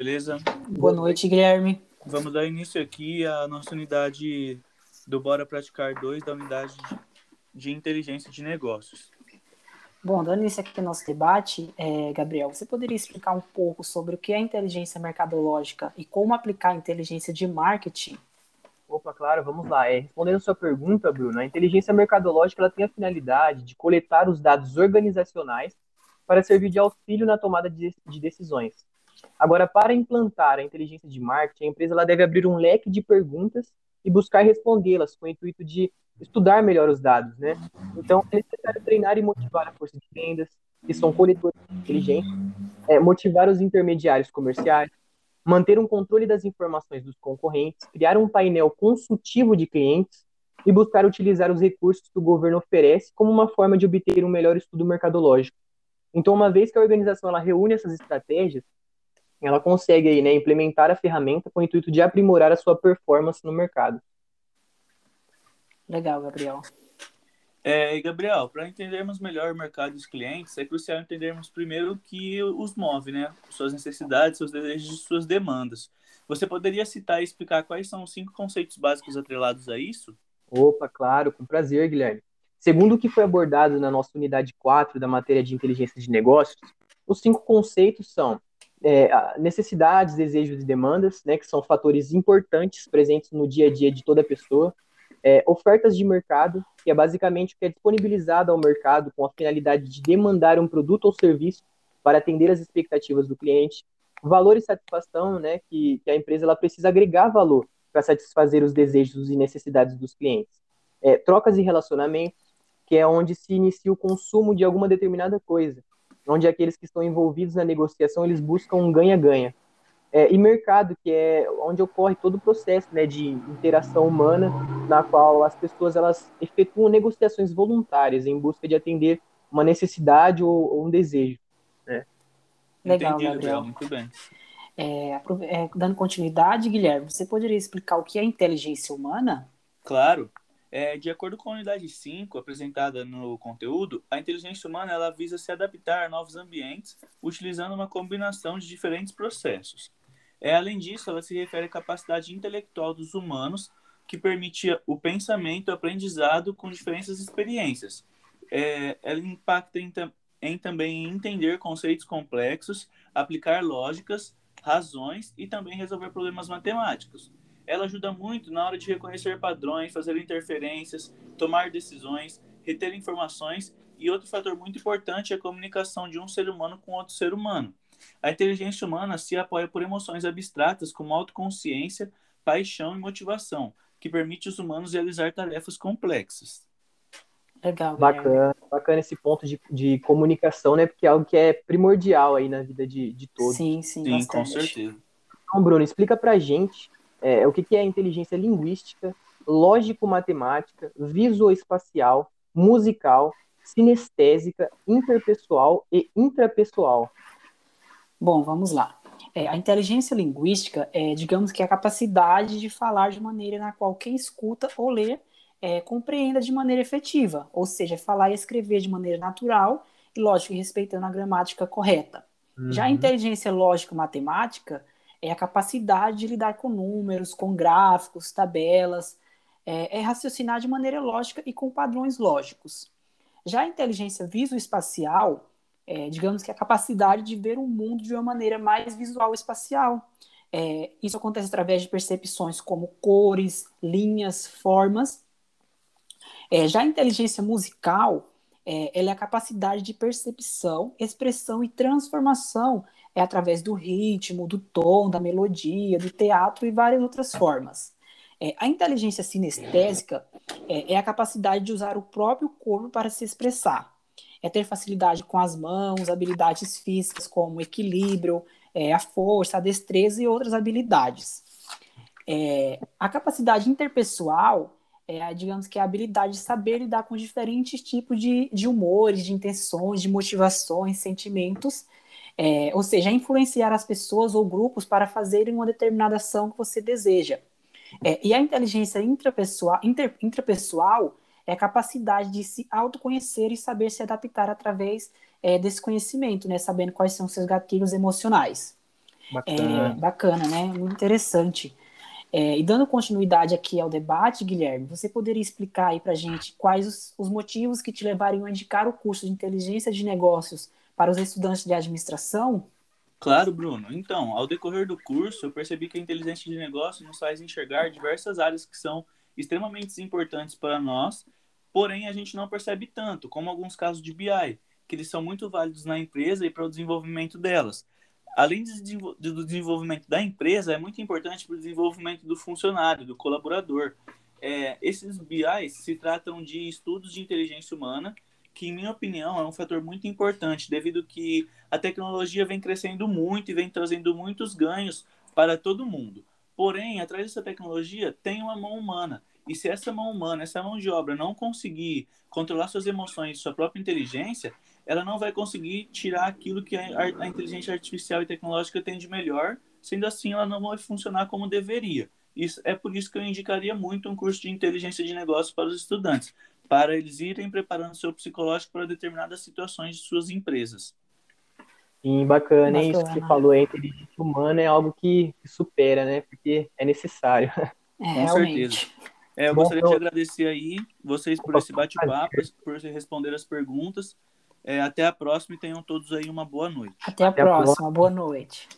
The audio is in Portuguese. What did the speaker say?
beleza? Boa noite, Guilherme. Vamos dar início aqui à nossa unidade do Bora Praticar 2 da unidade de inteligência de negócios. Bom, dando início aqui ao nosso debate, é, Gabriel, você poderia explicar um pouco sobre o que é inteligência mercadológica e como aplicar a inteligência de marketing? Opa, claro, vamos lá. É, respondendo a sua pergunta, Bruno, a inteligência mercadológica ela tem a finalidade de coletar os dados organizacionais para servir de auxílio na tomada de, de decisões. Agora, para implantar a inteligência de marketing, a empresa ela deve abrir um leque de perguntas e buscar respondê-las com o intuito de estudar melhor os dados, né? Então, é necessário treinar e motivar a força de vendas, que são coletores inteligentes, é, motivar os intermediários comerciais, manter um controle das informações dos concorrentes, criar um painel consultivo de clientes e buscar utilizar os recursos que o governo oferece como uma forma de obter um melhor estudo mercadológico. Então, uma vez que a organização ela reúne essas estratégias, ela consegue aí, né, implementar a ferramenta com o intuito de aprimorar a sua performance no mercado. Legal, Gabriel. É, Gabriel, para entendermos melhor o mercado dos clientes, é crucial entendermos primeiro o que os move, né? Suas necessidades, seus desejos e suas demandas. Você poderia citar e explicar quais são os cinco conceitos básicos atrelados a isso? Opa, claro, com prazer, Guilherme. Segundo o que foi abordado na nossa unidade 4 da matéria de inteligência de negócios, os cinco conceitos são é, necessidades, desejos e demandas, né, que são fatores importantes presentes no dia a dia de toda pessoa. É, ofertas de mercado, que é basicamente o que é disponibilizado ao mercado com a finalidade de demandar um produto ou serviço para atender as expectativas do cliente. Valor e satisfação, né, que, que a empresa ela precisa agregar valor para satisfazer os desejos e necessidades dos clientes. É, trocas e relacionamentos, que é onde se inicia o consumo de alguma determinada coisa onde aqueles que estão envolvidos na negociação eles buscam um ganha-ganha. É, e mercado, que é onde ocorre todo o processo né, de interação humana, na qual as pessoas elas efetuam negociações voluntárias em busca de atender uma necessidade ou, ou um desejo. Né? Legal, Entendi, Gabriel. Muito bem. É, é, dando continuidade, Guilherme, você poderia explicar o que é inteligência humana? Claro. É, de acordo com a unidade 5 apresentada no conteúdo, a inteligência humana ela visa se adaptar a novos ambientes utilizando uma combinação de diferentes processos. É, além disso, ela se refere à capacidade intelectual dos humanos que permite o pensamento e o aprendizado com diferentes experiências. É, ela impacta em, em também entender conceitos complexos, aplicar lógicas, razões e também resolver problemas matemáticos ela ajuda muito na hora de reconhecer padrões, fazer interferências, tomar decisões, reter informações e outro fator muito importante é a comunicação de um ser humano com outro ser humano. A inteligência humana se apoia por emoções abstratas como autoconsciência, paixão e motivação, que permite os humanos realizar tarefas complexas. Legal. Bacana, bacana esse ponto de, de comunicação, né? Porque é algo que é primordial aí na vida de, de todos. Sim, sim, sim com certeza. Então, Bruno, explica pra gente é, o que, que é inteligência linguística, lógico-matemática, visoespacial, musical, sinestésica, interpessoal e intrapessoal. Bom, vamos lá. É, a inteligência linguística é, digamos que, a capacidade de falar de maneira na qual quem escuta ou lê é, compreenda de maneira efetiva, ou seja, falar e escrever de maneira natural e, lógico, respeitando a gramática correta. Uhum. Já a uhum. inteligência lógico-matemática é a capacidade de lidar com números, com gráficos, tabelas, é, é raciocinar de maneira lógica e com padrões lógicos. Já a inteligência visoespacial, é, digamos que a capacidade de ver o mundo de uma maneira mais visual espacial. É, isso acontece através de percepções como cores, linhas, formas. É, já a inteligência musical, é, ela é a capacidade de percepção, expressão e transformação é através do ritmo, do tom, da melodia, do teatro e várias outras formas. É, a inteligência sinestésica é, é, a capacidade de usar o próprio corpo para se expressar. É ter facilidade com as mãos, habilidades físicas como equilíbrio, é, a força, a destreza e outras habilidades. É, a capacidade interpessoal é, digamos que é a habilidade de saber lidar com diferentes tipos de, de humores, de intenções, de motivações, sentimentos é, ou seja, influenciar as pessoas ou grupos para fazerem uma determinada ação que você deseja. É, e a inteligência intrapessoal, inter, intrapessoal é a capacidade de se autoconhecer e saber se adaptar através é, desse conhecimento, né, sabendo quais são seus gatilhos emocionais. Bacana, é, bacana né? Muito interessante. É, e dando continuidade aqui ao debate, Guilherme, você poderia explicar aí para gente quais os, os, motivos que te levariam a indicar o curso de inteligência de negócios para os estudantes de administração? Claro, Bruno. Então, ao decorrer do curso, eu percebi que a inteligência de negócios nos faz enxergar diversas áreas que são extremamente importantes para nós, porém a gente não percebe tanto, como alguns casos de BI, que eles são muito válidos na empresa e para o desenvolvimento delas além do desenvolvimento da empresa, é muito importante para o desenvolvimento do funcionário, do colaborador. É, esses BIs se tratam de estudos de inteligência humana, que, em minha opinião, é um fator muito importante, devido que a tecnologia vem crescendo muito e vem trazendo muitos ganhos para todo mundo. Porém, atrás dessa tecnologia tem uma mão humana. E se essa mão humana, essa mão de obra não conseguir controlar suas emoções, sua própria inteligência, ela não vai conseguir tirar aquilo que a, a inteligência artificial e tecnológica tem de melhor, sendo assim ela não vai funcionar como deveria. Isso, é por isso que eu indicaria muito um curso de inteligência de negócio para os estudantes, para eles irem preparando seu psicológico para determinadas situações de suas empresas. Sim, bacana, bacana. Isso que você falou, a inteligência humana é algo que supera, né? Porque é necessário. É, Com realmente. certeza. É, eu Bom, gostaria de agradecer aí vocês por esse bate-papo, por responder as perguntas. É, até a próxima e tenham todos aí uma boa noite. Até a, até próxima. a próxima, boa noite.